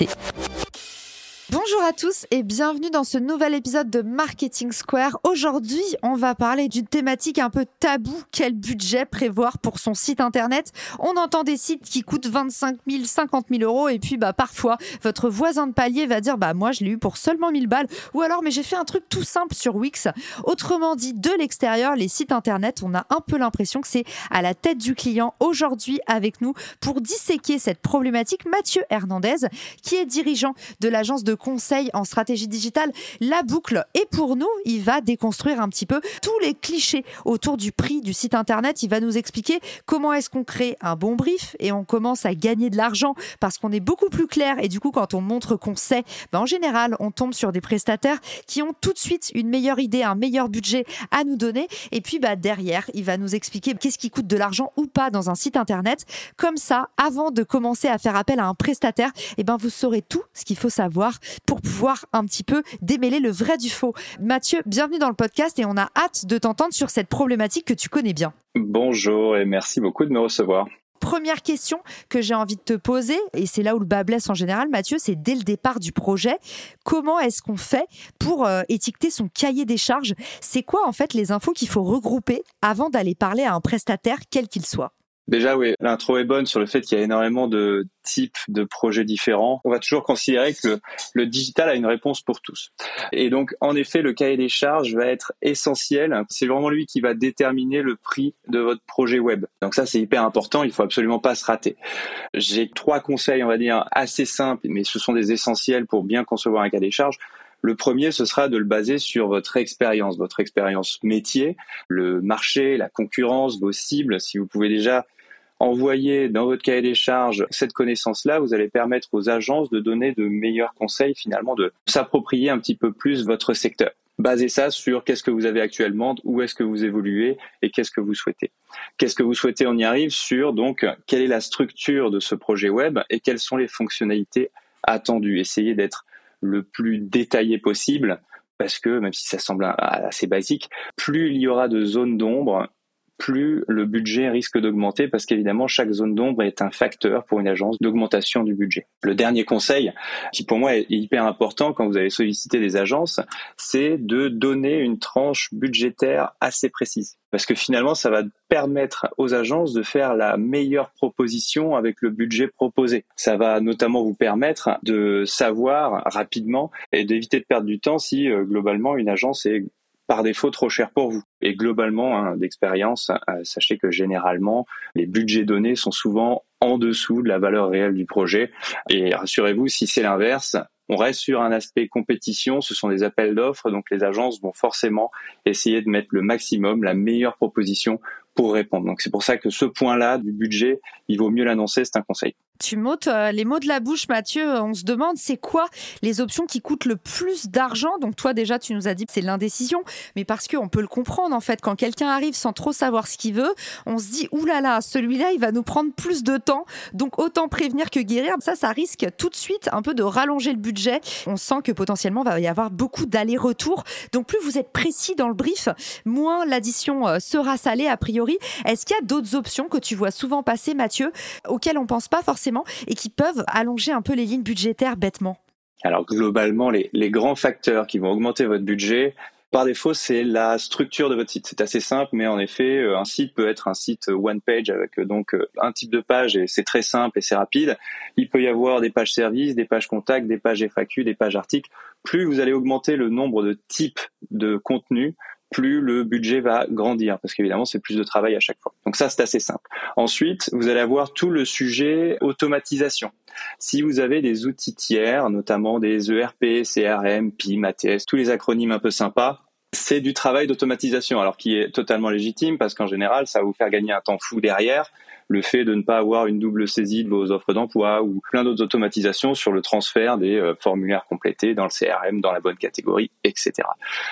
invité. Bonjour à tous et bienvenue dans ce nouvel épisode de Marketing Square. Aujourd'hui, on va parler d'une thématique un peu taboue. Quel budget prévoir pour son site internet? On entend des sites qui coûtent 25 000, 50 000 euros et puis bah parfois votre voisin de palier va dire bah moi je l'ai eu pour seulement 1000 balles ou alors mais j'ai fait un truc tout simple sur Wix. Autrement dit, de l'extérieur, les sites internet, on a un peu l'impression que c'est à la tête du client. Aujourd'hui avec nous pour disséquer cette problématique, Mathieu Hernandez qui est dirigeant de l'agence de conseil en stratégie digitale, La Boucle. Et pour nous, il va déconstruire un petit peu tous les clichés autour du prix du site internet. Il va nous expliquer comment est-ce qu'on crée un bon brief et on commence à gagner de l'argent parce qu'on est beaucoup plus clair. Et du coup, quand on montre qu'on sait, ben en général, on tombe sur des prestataires qui ont tout de suite une meilleure idée, un meilleur budget à nous donner. Et puis, bah, derrière, il va nous expliquer qu'est-ce qui coûte de l'argent ou pas dans un site internet. Comme ça, avant de commencer à faire appel à un prestataire, et eh ben, vous saurez tout ce qu'il faut savoir pour pouvoir un petit peu démêler le vrai du faux. Mathieu, bienvenue dans le podcast et on a hâte de t'entendre sur cette problématique que tu connais bien. Bonjour et merci beaucoup de me recevoir. Première question que j'ai envie de te poser, et c'est là où le bas blesse en général, Mathieu, c'est dès le départ du projet, comment est-ce qu'on fait pour euh, étiqueter son cahier des charges? C'est quoi en fait les infos qu'il faut regrouper avant d'aller parler à un prestataire, quel qu'il soit? Déjà, oui, l'intro est bonne sur le fait qu'il y a énormément de types de projets différents. On va toujours considérer que le, digital a une réponse pour tous. Et donc, en effet, le cahier des charges va être essentiel. C'est vraiment lui qui va déterminer le prix de votre projet web. Donc ça, c'est hyper important. Il faut absolument pas se rater. J'ai trois conseils, on va dire, assez simples, mais ce sont des essentiels pour bien concevoir un cahier des charges. Le premier, ce sera de le baser sur votre expérience, votre expérience métier, le marché, la concurrence, vos cibles. Si vous pouvez déjà envoyer dans votre cahier des charges cette connaissance-là, vous allez permettre aux agences de donner de meilleurs conseils, finalement, de s'approprier un petit peu plus votre secteur. Basez ça sur qu'est-ce que vous avez actuellement, où est-ce que vous évoluez et qu'est-ce que vous souhaitez. Qu'est-ce que vous souhaitez On y arrive sur donc quelle est la structure de ce projet web et quelles sont les fonctionnalités attendues. Essayez d'être le plus détaillé possible parce que même si ça semble assez basique, plus il y aura de zones d'ombre plus le budget risque d'augmenter parce qu'évidemment chaque zone d'ombre est un facteur pour une agence d'augmentation du budget. Le dernier conseil, qui pour moi est hyper important quand vous allez solliciter des agences, c'est de donner une tranche budgétaire assez précise. Parce que finalement, ça va permettre aux agences de faire la meilleure proposition avec le budget proposé. Ça va notamment vous permettre de savoir rapidement et d'éviter de perdre du temps si euh, globalement une agence est par défaut trop cher pour vous. Et globalement, hein, d'expérience, euh, sachez que généralement, les budgets donnés sont souvent en dessous de la valeur réelle du projet. Et rassurez-vous, si c'est l'inverse, on reste sur un aspect compétition, ce sont des appels d'offres, donc les agences vont forcément essayer de mettre le maximum, la meilleure proposition pour répondre. Donc c'est pour ça que ce point-là du budget, il vaut mieux l'annoncer, c'est un conseil. Tu m'ôtes euh, les mots de la bouche, Mathieu. On se demande, c'est quoi les options qui coûtent le plus d'argent? Donc toi, déjà, tu nous as dit que c'est l'indécision, mais parce qu'on peut le comprendre, en fait, quand quelqu'un arrive sans trop savoir ce qu'il veut, on se dit, oulala, là là, celui-là, il va nous prendre plus de temps, donc autant prévenir que guérir. Ça, ça risque tout de suite un peu de rallonger le budget. On sent que potentiellement, il va y avoir beaucoup d'allers-retours. Donc plus vous êtes précis dans le brief, moins l'addition euh, sera salée, a priori. Est-ce qu'il y a d'autres options que tu vois souvent passer, Mathieu, auxquelles on pense pas forcément et qui peuvent allonger un peu les lignes budgétaires bêtement Alors globalement, les, grands facteurs qui vont augmenter votre budget, par défaut, c'est la structure de votre site. C'est assez simple, mais en effet, euh, un site peut être un site one page avec euh, donc euh, un type de page et c'est très simple et c'est rapide. Il peut y avoir des pages services, des pages contacts, des pages FAQ, des pages articles. Plus vous allez augmenter le nombre de types de contenus, plus le budget va grandir, parce qu'évidemment, c'est plus de travail à chaque fois. Donc ça, c'est assez simple. Ensuite, vous allez avoir tout le sujet automatisation. Si vous avez des outils tiers, notamment des ERP, CRM, PIM, ATS, tous les acronymes un peu sympas, c'est du travail d'automatisation, alors qui est totalement légitime parce qu'en général, ça va vous faire gagner un temps fou derrière. Le fait de ne pas avoir une double saisie de vos offres d'emploi ou plein d'autres automatisations sur le transfert des euh, formulaires complétés dans le CRM, dans la bonne catégorie, etc.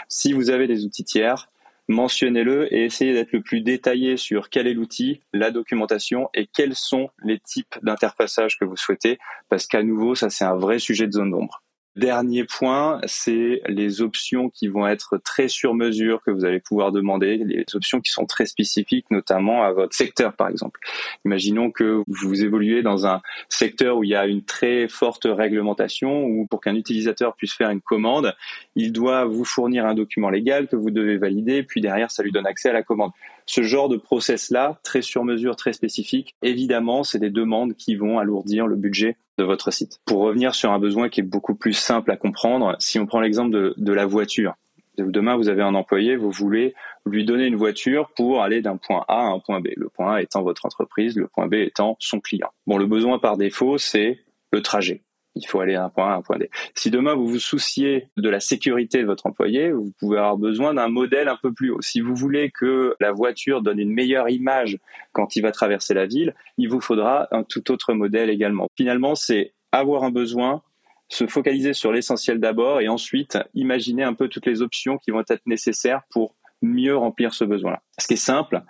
Si vous avez des outils tiers, mentionnez-le et essayez d'être le plus détaillé sur quel est l'outil, la documentation et quels sont les types d'interfaçage que vous souhaitez, parce qu'à nouveau, ça c'est un vrai sujet de zone d'ombre. Dernier point, c'est les options qui vont être très sur mesure que vous allez pouvoir demander, les options qui sont très spécifiques, notamment à votre secteur, par exemple. Imaginons que vous évoluez dans un secteur où il y a une très forte réglementation, où pour qu'un utilisateur puisse faire une commande, il doit vous fournir un document légal que vous devez valider, puis derrière, ça lui donne accès à la commande. Ce genre de process-là, très sur mesure, très spécifique, évidemment, c'est des demandes qui vont alourdir le budget de votre site. Pour revenir sur un besoin qui est beaucoup plus simple à comprendre, si on prend l'exemple de, la voiture, demain vous avez un employé, vous voulez lui donner une voiture pour aller d'un point A à un point B. Le point A étant votre entreprise, le point B étant son client. Bon, le besoin par défaut, c'est le trajet il faut aller d'un point A à un point D. Si demain vous vous souciez de la sécurité de votre employé, vous pouvez avoir besoin d'un modèle un peu plus haut. Si vous voulez que la voiture donne une meilleure image quand il va traverser la ville, il vous faudra un tout autre modèle également. Finalement, c'est avoir un besoin, se focaliser sur l'essentiel d'abord et ensuite imaginer un peu toutes les options qui vont être nécessaires pour mieux remplir ce besoin-là. Ce qui est simple,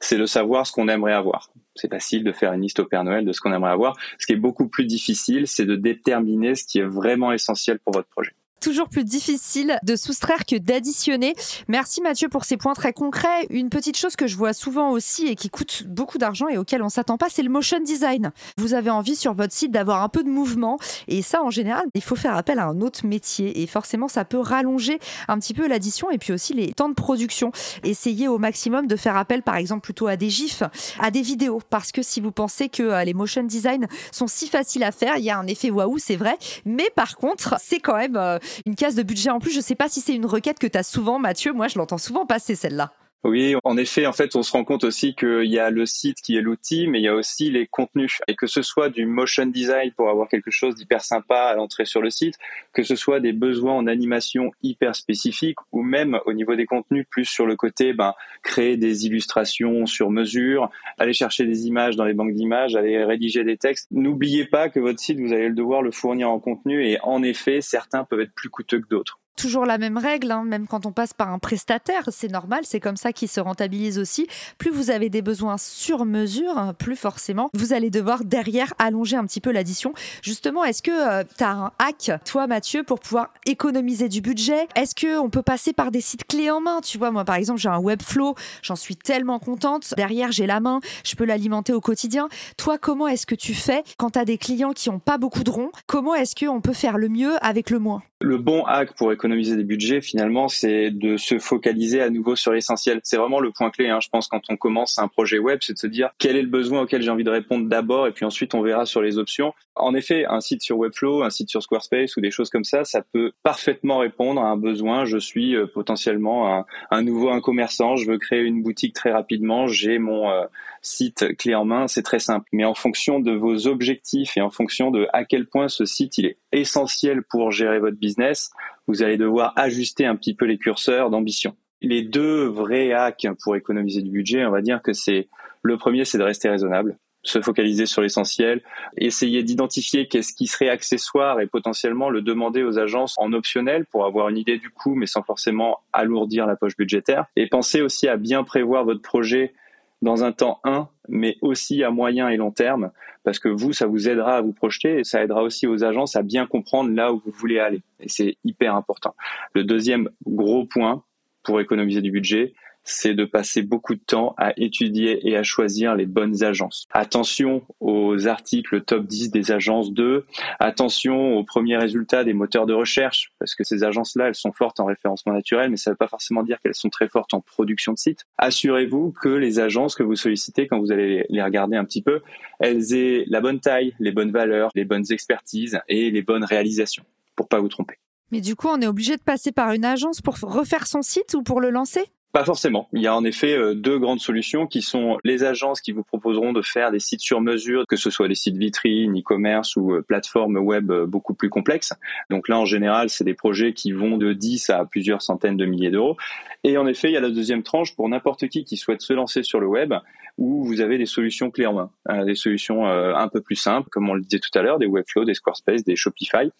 c'est de savoir ce qu'on aimerait avoir. C'est facile de faire une liste au Père Noël de ce qu'on aimerait avoir. Ce qui est beaucoup plus difficile, c'est de déterminer ce qui est vraiment essentiel pour votre projet toujours plus difficile de soustraire que d'additionner. Merci Mathieu pour ces points très concrets. Une petite chose que je vois souvent aussi et qui coûte beaucoup d'argent et auquel on s'attend pas, c'est le motion design. Vous avez envie sur votre site d'avoir un peu de mouvement et ça en général, il faut faire appel à un autre métier et forcément ça peut rallonger un petit peu l'addition et puis aussi les temps de production. Essayez au maximum de faire appel par exemple plutôt à des gifs, à des vidéos parce que si vous pensez que euh, les motion design sont si faciles à faire, il y a un effet waouh, c'est vrai, mais par contre, c'est quand même euh, une case de budget en plus. Je ne sais pas si c'est une requête que tu as souvent, Mathieu. Moi, je l'entends souvent passer celle-là. Oui, en effet, en fait, on se rend compte aussi qu'il y a le site qui est l'outil, mais il y a aussi les contenus. Et que ce soit du motion design pour avoir quelque chose d'hyper sympa à l'entrée sur le site, que ce soit des besoins en animation hyper spécifiques, ou même au niveau des contenus, plus sur le côté, ben, créer des illustrations sur mesure, aller chercher des images dans les banques d'images, aller rédiger des textes. N'oubliez pas que votre site, vous allez devoir le fournir en contenu, et en effet, certains peuvent être plus coûteux que d'autres toujours la même règle, hein, même quand on passe par un prestataire, c'est normal, c'est comme ça qu'il se rentabilise aussi. Plus vous avez des besoins sur mesure, plus forcément vous allez devoir derrière allonger un petit peu l'addition. Justement, est-ce que euh, tu as un hack, toi Mathieu, pour pouvoir économiser du budget? Est-ce qu'on peut passer par des sites clés en main? Tu vois, moi par exemple, j'ai un Webflow, j'en suis tellement contente. Derrière, j'ai la main, je peux l'alimenter au quotidien. Toi, comment est-ce que tu fais quand tu as des clients qui n'ont pas beaucoup de ronds? Comment est-ce qu'on peut faire le mieux avec le moins? Le bon hack pour économiser des budgets, finalement, c'est de se focaliser à nouveau sur l'essentiel. C'est vraiment le point clé, hein, je pense, quand on commence un projet web, c'est de se dire quel est le besoin auquel j'ai envie de répondre d'abord, et puis ensuite on verra sur les options. En effet, un site sur Webflow, un site sur Squarespace ou des choses comme ça, ça peut parfaitement répondre à un besoin. Je suis euh, potentiellement un, un, nouveau un commerçant, je veux créer une boutique très rapidement, j'ai mon euh, site clé en main, c'est très simple. Mais en fonction de vos objectifs et en fonction de à quel point ce site il est essentiel pour gérer votre business, vous allez devoir ajuster un petit peu les curseurs d'ambition. Les deux vrais hacks pour économiser du budget, on va dire que c'est le premier, c'est de rester raisonnable se focaliser sur l'essentiel, essayer d'identifier qu'est-ce qui serait accessoire et potentiellement le demander aux agences en optionnel pour avoir une idée du coût mais sans forcément alourdir la poche budgétaire et penser aussi à bien prévoir votre projet dans un temps 1, mais aussi à moyen et long terme, parce que vous, ça vous aidera à vous projeter et ça aidera aussi aux agences à bien comprendre là où vous voulez aller. Et c'est hyper important. Le deuxième gros point pour économiser du budget, c'est de passer beaucoup de temps à étudier et à choisir les bonnes agences. Attention aux articles top 10 des agences 2, attention aux premiers résultats des moteurs de recherche, parce que ces agences-là, elles sont fortes en référencement naturel, mais ça ne veut pas forcément dire qu'elles sont très fortes en production de sites. Assurez-vous que les agences que vous sollicitez, quand vous allez les regarder un petit peu, elles aient la bonne taille, les bonnes valeurs, les bonnes expertises et les bonnes réalisations, pour pas vous tromper. Mais du coup, on est obligé de passer par une agence pour refaire son site ou pour le lancer? Pas forcément. Il y a en effet euh, deux grandes solutions qui sont les agences qui vous proposeront de faire des sites sur mesure, que ce soit des sites vitrines, e-commerce ou euh, plateformes web euh, beaucoup plus complexes. Donc là, en général, c'est des projets qui vont de 10 à plusieurs centaines de milliers d'euros. Et en effet, il y a la deuxième tranche pour n'importe qui qui souhaite se lancer sur le web, où vous avez des solutions clés en main, des solutions un peu plus simples, comme on le disait tout à l'heure, des Webflow, des Squarespace, des Shopify,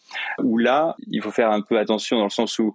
où là, il faut faire un peu attention dans le sens où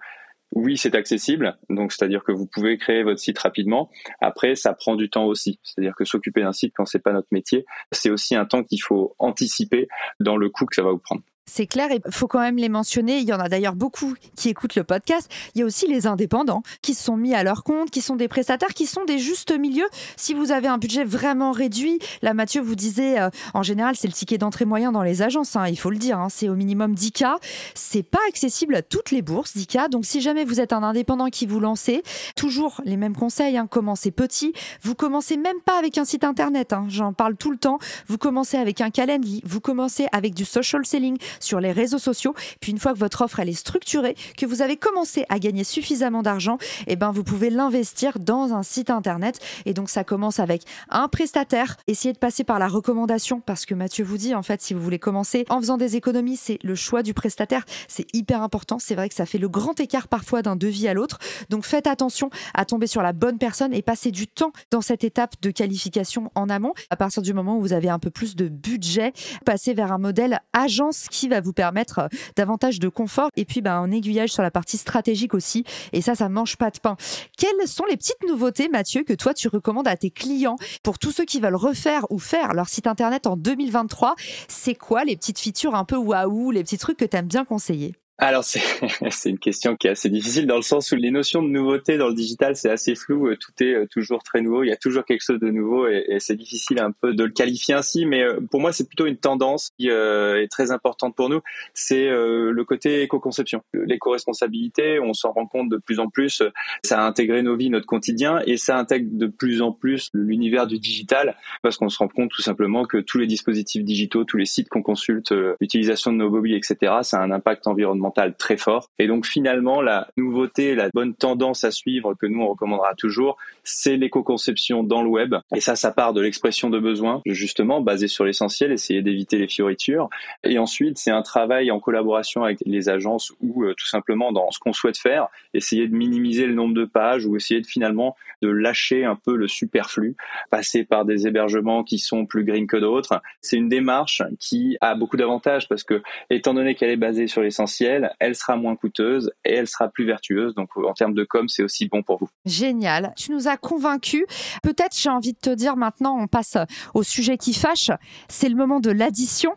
oui, c'est accessible, donc c'est-à-dire que vous pouvez créer votre site rapidement. Après, ça prend du temps aussi, c'est-à-dire que s'occuper d'un site quand c'est pas notre métier, c'est aussi un temps qu'il faut anticiper dans le coût que ça va vous prendre. C'est clair, il faut quand même les mentionner. Il y en a d'ailleurs beaucoup qui écoutent le podcast. Il y a aussi les indépendants qui se sont mis à leur compte, qui sont des prestataires, qui sont des justes milieux. Si vous avez un budget vraiment réduit, là Mathieu vous disait, euh, en général c'est le ticket d'entrée moyen dans les agences, hein, il faut le dire, hein, c'est au minimum 10K. C'est pas accessible à toutes les bourses 10K. Donc si jamais vous êtes un indépendant qui vous lancez, toujours les mêmes conseils, hein, commencez petit. Vous commencez même pas avec un site internet, hein. j'en parle tout le temps. Vous commencez avec un calendrier, vous commencez avec du social selling sur les réseaux sociaux. Puis une fois que votre offre elle est structurée, que vous avez commencé à gagner suffisamment d'argent, eh ben vous pouvez l'investir dans un site internet. Et donc ça commence avec un prestataire. Essayez de passer par la recommandation parce que Mathieu vous dit en fait si vous voulez commencer en faisant des économies, c'est le choix du prestataire. C'est hyper important. C'est vrai que ça fait le grand écart parfois d'un devis à l'autre. Donc faites attention à tomber sur la bonne personne et passez du temps dans cette étape de qualification en amont. À partir du moment où vous avez un peu plus de budget, passez vers un modèle agence qui va vous permettre euh, davantage de confort et puis ben, un aiguillage sur la partie stratégique aussi. Et ça, ça mange pas de pain. Quelles sont les petites nouveautés, Mathieu, que toi tu recommandes à tes clients pour tous ceux qui veulent refaire ou faire leur site internet en 2023 C'est quoi les petites features un peu waouh, les petits trucs que tu aimes bien conseiller? Alors c'est une question qui est assez difficile dans le sens où les notions de nouveauté dans le digital c'est assez flou, euh, tout est euh, toujours très nouveau, il y a toujours quelque chose de nouveau et, c'est difficile un peu de le qualifier ainsi, mais euh, pour moi c'est plutôt une tendance qui est très importante pour nous, c'est le côté éco-conception, l'éco-responsabilité, on s'en rend compte de plus en plus, ça a intégré nos vies, notre quotidien et ça intègre de plus en plus l'univers du digital parce qu'on se rend compte tout simplement que tous les dispositifs digitaux, tous les sites qu'on consulte, l'utilisation de nos mobiles, etc., ça a un impact environnemental très fort. Et donc finalement, la nouveauté, la bonne tendance à suivre que nous on recommandera toujours, c'est l'éco-conception dans le web. Et ça, ça part de l'expression de besoin, justement basé sur l'essentiel, essayer d'éviter les fioritures. Et ensuite, c'est un travail en collaboration avec les agences ou euh, tout simplement dans ce qu'on souhaite faire, essayer de minimiser le nombre de pages ou essayer de finalement de lâcher un peu le superflu, passer par des hébergements qui sont plus green que d'autres. C'est une démarche qui a beaucoup d'avantages parce que étant donné qu'elle est basée sur l'essentiel, elle, sera moins coûteuse et elle sera plus vertueuse. Donc en termes de com, c'est aussi bon pour vous. Génial. Tu nous as convaincus. Peut-être j'ai envie de te dire maintenant, on passe au sujet qui fâche. C'est le moment de l'addition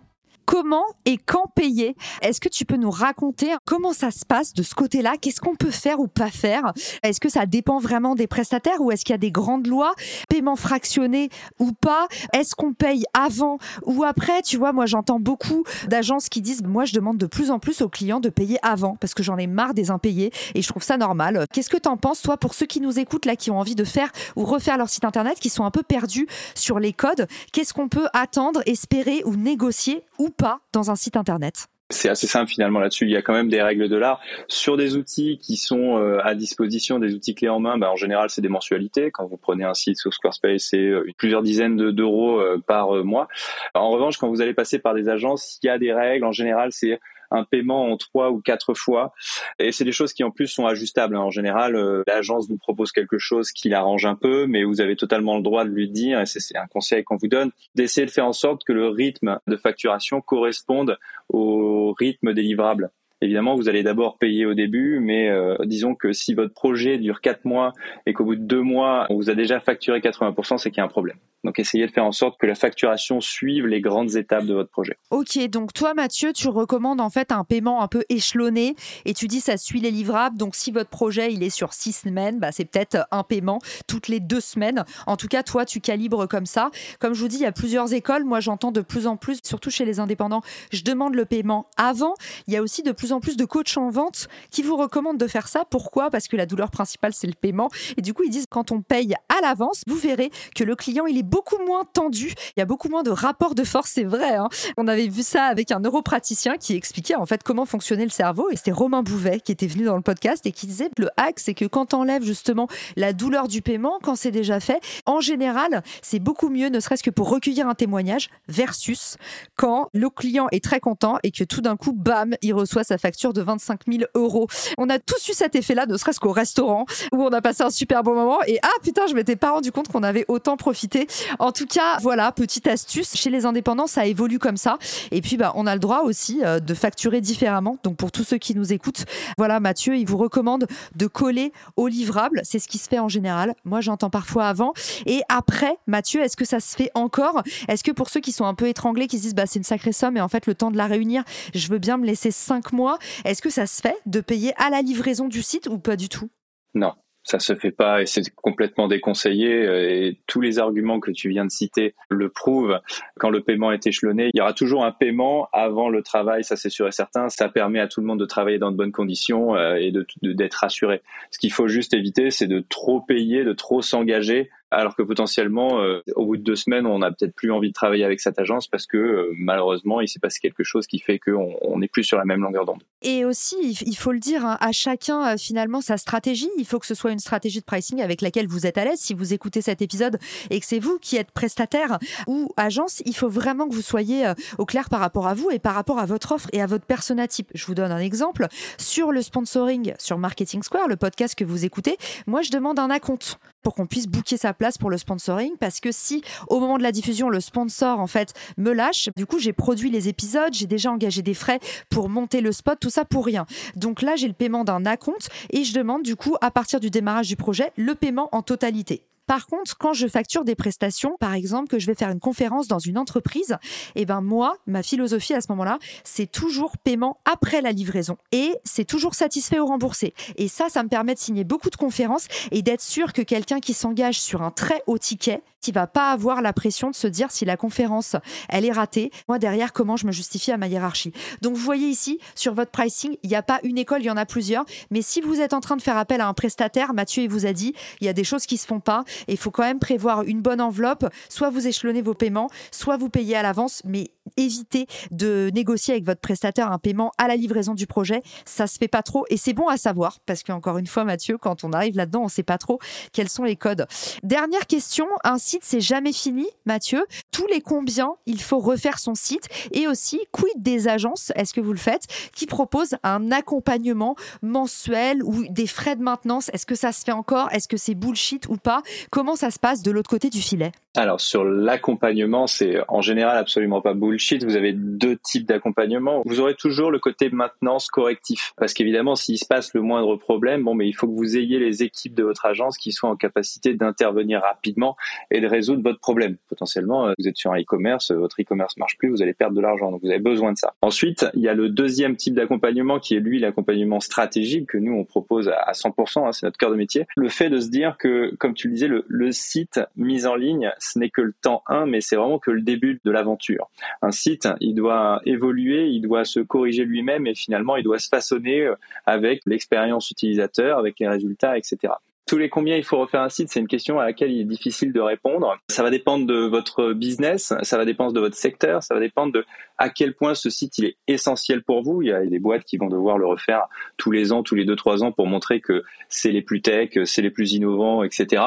comment et quand payer. Est-ce que tu peux nous raconter comment ça se passe de ce côté-là? Qu'est-ce qu'on peut faire ou pas faire? Est-ce que ça dépend vraiment des prestataires ou est-ce qu'il y a des grandes lois Paiement fractionné ou pas? Est-ce qu'on paye avant ou après? Tu vois, moi j'entends beaucoup d'agences qui disent moi je demande de plus en plus aux clients de payer avant parce que j'en ai marre des impayés et je trouve ça normal. Qu'est-ce que tu en penses toi pour ceux qui nous écoutent là qui ont envie de faire ou refaire leur site internet qui sont un peu perdus sur les codes? Qu'est-ce qu'on peut attendre, espérer ou négocier ou pas dans un site internet c'est assez simple finalement là-dessus. Il y a quand même des règles de l'art sur des outils qui sont euh, à disposition, des outils clés en main. Bah, en général, c'est des mensualités. Quand vous prenez un site sur Squarespace, c'est euh, plusieurs dizaines d'euros euh, par mois. En revanche, quand vous allez passer par des agences, il y a des règles. En général, c'est un paiement en trois ou quatre fois. Et c'est des choses qui en plus sont ajustables. Hein. En général, euh, l'agence vous propose quelque chose qui l'arrange un peu, mais vous avez totalement le droit de lui dire, et c'est un conseil qu'on vous donne, d'essayer de faire en sorte que le rythme de facturation corresponde au rythme des livrables. Évidemment, vous allez d'abord payer au début, mais euh, disons que si votre projet dure quatre mois et qu'au bout de deux mois, on vous a déjà facturé 80%, c'est qu'il y a un problème. Donc essayez de faire en sorte que la facturation suive les grandes étapes de votre projet. Ok, donc toi Mathieu, tu recommandes en fait un paiement un peu échelonné et tu dis ça suit les livrables. Donc si votre projet il est sur six semaines, bah, c'est peut-être un paiement toutes les deux semaines. En tout cas, toi tu calibres comme ça. Comme je vous dis, il y a plusieurs écoles. Moi j'entends de plus en plus, surtout chez les indépendants, je demande le paiement avant. Il y a aussi de plus plus en plus de coachs en vente qui vous recommandent de faire ça. Pourquoi? Parce que la douleur principale, c'est le paiement. Et du coup, ils disent quand on paye à l'avance, vous verrez que le client, il est beaucoup moins tendu. Il y a beaucoup moins de rapport de force, c'est vrai. Hein. on avait vu ça avec un neuropraticien qui expliquait en fait comment fonctionnait le cerveau. Et c'était Romain Bouvet qui était venu dans le podcast et qui disait le hack, c'est que quand on enlève justement la douleur du paiement, quand c'est déjà fait, en général, c'est beaucoup mieux, ne serait-ce que pour recueillir un témoignage, versus quand le client est très content et que tout d'un coup, bam, il reçoit sa facture de 25 000 euros. On a tous eu cet effet-là, ne serait-ce qu'au restaurant, où on a passé un super bon moment et ah putain, je m'étais pas rendu compte qu'on avait autant profité. En tout cas, voilà, petite astuce. Chez les indépendants, ça évolue comme ça. Et puis, bah, on a le droit aussi euh, de facturer différemment. Donc, pour tous ceux qui nous écoutent, voilà, Mathieu, il vous recommande de coller au livrable. C'est ce qui se fait en général. Moi, j'entends parfois avant. Et après, Mathieu, est-ce que ça se fait encore? Est-ce que pour ceux qui sont un peu étranglés, qui se disent, bah, c'est une sacrée somme et en fait, le temps de la réunir, je veux bien me laisser cinq mois, est-ce que ça se fait de payer à la livraison du site ou pas du tout? Non, ça se fait pas et c'est complètement déconseillé et tous les arguments que tu viens de citer le prouvent. Quand le paiement est échelonné, il y aura toujours un paiement avant le travail, ça c'est sûr et certain. Ça permet à tout le monde de travailler dans de bonnes conditions euh, et d'être de, rassuré. Ce qu'il faut juste éviter, c'est de trop payer, de trop s'engager alors que potentiellement, euh, au bout de deux semaines, on n'a peut-être plus envie de travailler avec cette agence parce que euh, malheureusement, il s'est passé quelque chose qui fait qu'on n'est plus sur la même longueur d'onde. Et aussi, il faut le dire, hein, à chacun euh, finalement sa stratégie. Il faut que ce soit une stratégie de pricing avec laquelle vous êtes à l'aise. Si vous écoutez cet épisode et que c'est vous qui êtes prestataire ou agence, il faut vraiment que vous soyez au clair par rapport à vous et par rapport à votre offre et à votre persona type. Je vous donne un exemple. Sur le sponsoring sur Marketing Square, le podcast que vous écoutez, moi je demande un acompte pour qu'on puisse booker sa place pour le sponsoring parce que si au moment de la diffusion le sponsor en fait me lâche du coup j'ai produit les épisodes j'ai déjà engagé des frais pour monter le spot tout ça pour rien. Donc là j'ai le paiement d'un acompte et je demande du coup à partir du démarrage du projet le paiement en totalité par contre, quand je facture des prestations, par exemple, que je vais faire une conférence dans une entreprise, eh ben moi, ma philosophie à ce moment-là, c'est toujours paiement après la livraison et c'est toujours satisfait ou remboursé. Et ça, ça me permet de signer beaucoup de conférences et d'être sûr que quelqu'un qui s'engage sur un très haut ticket, qui va pas avoir la pression de se dire si la conférence elle est ratée, moi derrière comment je me justifie à ma hiérarchie? Donc vous voyez ici sur votre pricing, il n'y a pas une école, il y en a plusieurs, mais si vous êtes en train de faire appel à un prestataire, Mathieu il vous a dit, il y a des choses qui se font pas et il faut quand même prévoir une bonne enveloppe, soit vous échelonnez vos paiements, soit vous payez à l'avance, mais évitez de négocier avec votre prestataire un paiement à la livraison du projet, ça se fait pas trop et c'est bon à savoir parce qu'encore une fois Mathieu, quand on arrive là-dedans, on sait pas trop quels sont les codes. Dernière question, un site, c'est jamais fini, Mathieu. Tous les combien il faut refaire son site et aussi quid des agences, est-ce que vous le faites, qui proposent un accompagnement mensuel ou des frais de maintenance? Est-ce que ça se fait encore? Est-ce que c'est bullshit ou pas? Comment ça se passe de l'autre côté du filet? Alors sur l'accompagnement, c'est en général absolument pas bullshit. Vous avez deux types d'accompagnement. Vous aurez toujours le côté maintenance correctif parce qu'évidemment, s'il se passe le moindre problème, bon, mais il faut que vous ayez les équipes de votre agence qui soient en capacité d'intervenir rapidement et de résoudre votre problème. Potentiellement, euh, vous êtes sur un e-commerce, votre e-commerce marche plus, vous allez perdre de l'argent, donc vous avez besoin de ça. Ensuite, il y a le deuxième type d'accompagnement qui est lui l'accompagnement stratégique que nous on propose à 100%, hein, c'est notre cœur de métier. Le fait de se dire que, comme tu le disais, le, le site mis en ligne, ce n'est que le temps 1, mais c'est vraiment que le début de l'aventure. Un site, il doit évoluer, il doit se corriger lui-même et finalement il doit se façonner euh, avec l'expérience utilisateur, avec les résultats, etc tous les combien il faut refaire un site, c'est une question à laquelle il est difficile de répondre. Ça va dépendre de votre business, ça va dépendre de votre secteur, ça va dépendre de à quel point ce site il est essentiel pour vous. Il y a des boîtes qui vont devoir le refaire tous les ans, tous les deux trois ans pour montrer que c'est les plus tech, c'est les plus innovants, etc.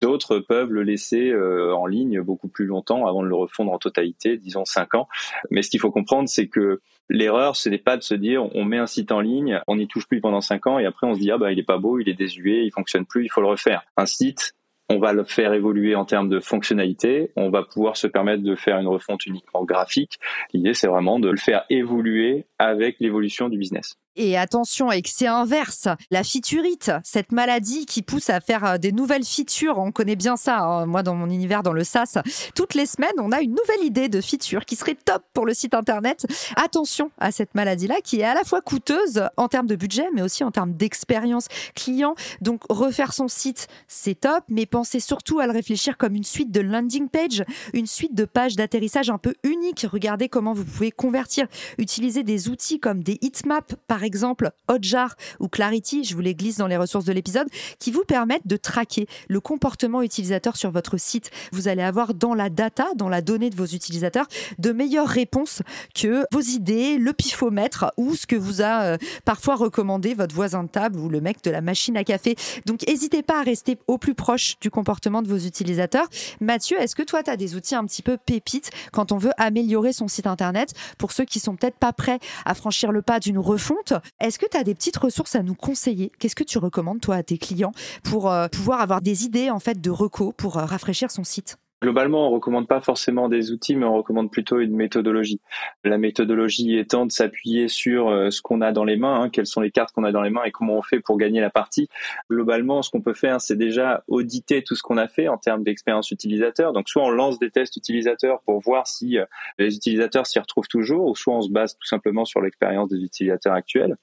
D'autres peuvent le laisser euh, en ligne beaucoup plus longtemps avant de le refondre en totalité, disons cinq ans. Mais ce qu'il faut comprendre, c'est que L'erreur, ce n'est pas de se dire on met un site en ligne, on n'y touche plus pendant cinq ans et après on se dit ah bah il est pas beau, il est désuet, il fonctionne plus, il faut le refaire. Un site, on va le faire évoluer en termes de fonctionnalité, on va pouvoir se permettre de faire une refonte uniquement graphique. L'idée c'est vraiment de le faire évoluer avec l'évolution du business. Et attention, c'est inverse, la fiturite, cette maladie qui pousse à faire euh, des nouvelles features, on connaît bien ça, hein. moi dans mon univers, dans le SaaS, toutes les semaines, on a une nouvelle idée de feature qui serait top pour le site internet. Attention à cette maladie-là qui est à la fois coûteuse en termes de budget, mais aussi en termes d'expérience client. Donc refaire son site, c'est top, mais pensez surtout à le réfléchir comme une suite de landing page, une suite de pages d'atterrissage un peu unique. Regardez comment vous pouvez convertir, utiliser des outils comme des heatmaps par exemple Hotjar ou Clarity, je vous les glisse dans les ressources de l'épisode, qui vous permettent de traquer le comportement utilisateur sur votre site. Vous allez avoir dans la data, dans la donnée de vos utilisateurs, de meilleures réponses que vos idées, le pifomètre ou ce que vous a euh, parfois recommandé votre voisin de table ou le mec de la machine à café. Donc n'hésitez pas à rester au plus proche du comportement de vos utilisateurs. Mathieu, est-ce que toi, tu as des outils un petit peu pépites quand on veut améliorer son site internet pour ceux qui sont peut-être pas prêts à franchir le pas d'une refonte Est-ce que tu as des petites ressources à nous conseiller? Qu'est-ce que tu recommandes toi à tes clients pour euh, pouvoir avoir des idées en fait de recos pour euh, rafraîchir son site? Globalement, on recommande pas forcément des outils, mais on recommande plutôt une méthodologie. La méthodologie étant de s'appuyer sur euh, ce qu'on a dans les mains, hein, quelles sont les cartes qu'on a dans les mains et comment on fait pour gagner la partie. Globalement, ce qu'on peut faire, c'est déjà auditer tout ce qu'on a fait en termes d'expérience utilisateur. Donc, soit on lance des tests utilisateurs pour voir si euh, les utilisateurs s'y retrouvent toujours, ou soit on se base tout simplement sur l'expérience des utilisateurs actuels.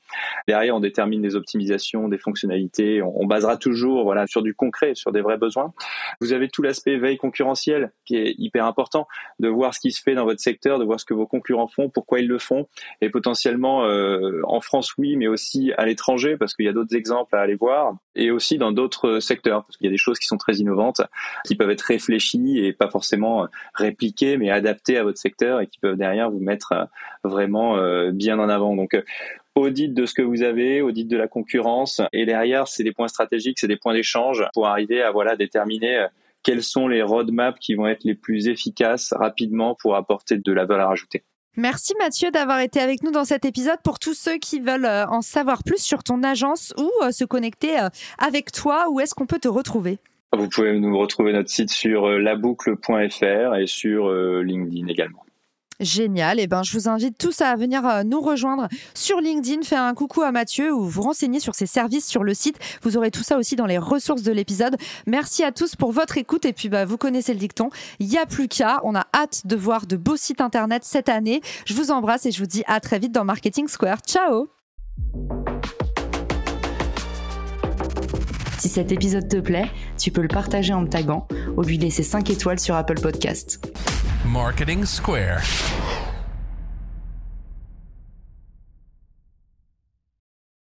Derrière, on détermine des optimisations, des fonctionnalités. On, on basera toujours, voilà, sur du concret, sur des vrais besoins. Vous avez tout l'aspect veille concurrentielle qui est hyper important, de voir ce qui se fait dans votre secteur, de voir ce que vos concurrents font, pourquoi ils le font, et potentiellement euh, en France oui, mais aussi à l'étranger parce qu'il y a d'autres exemples à aller voir, et aussi dans d'autres secteurs parce qu'il y a des choses qui sont très innovantes, qui peuvent être réfléchies et pas forcément répliquées, mais adaptées à votre secteur et qui peuvent derrière vous mettre euh, vraiment euh, bien en avant. Donc audit de ce que vous avez, audit de la concurrence, et derrière, c'est des points stratégiques, c'est des points d'échange pour arriver à voilà déterminer quels sont les roadmaps qui vont être les plus efficaces rapidement pour apporter de la valeur ajoutée. Merci Mathieu d'avoir été avec nous dans cet épisode. Pour tous ceux qui veulent euh, en savoir plus sur ton agence ou euh, se connecter euh, avec toi, où est-ce qu'on peut te retrouver? Vous pouvez nous retrouver notre site sur laboucle.fr et sur LinkedIn également. Génial. Et eh ben, je vous invite tous à venir euh, nous rejoindre sur LinkedIn, faire un coucou à Mathieu ou vous renseigner sur ses services sur le site. Vous aurez tout ça aussi dans les ressources de l'épisode. Merci à tous pour votre écoute. Et puis, bah, vous connaissez le dicton. Il n'y a plus qu'à. On a hâte de voir de beaux sites internet cette année. Je vous embrasse et je vous dis à très vite dans Marketing Square. Ciao! Si cet épisode te plaît, tu peux le partager en me taguant ou lui laisser 5 étoiles sur Apple Podcast. Marketing Square.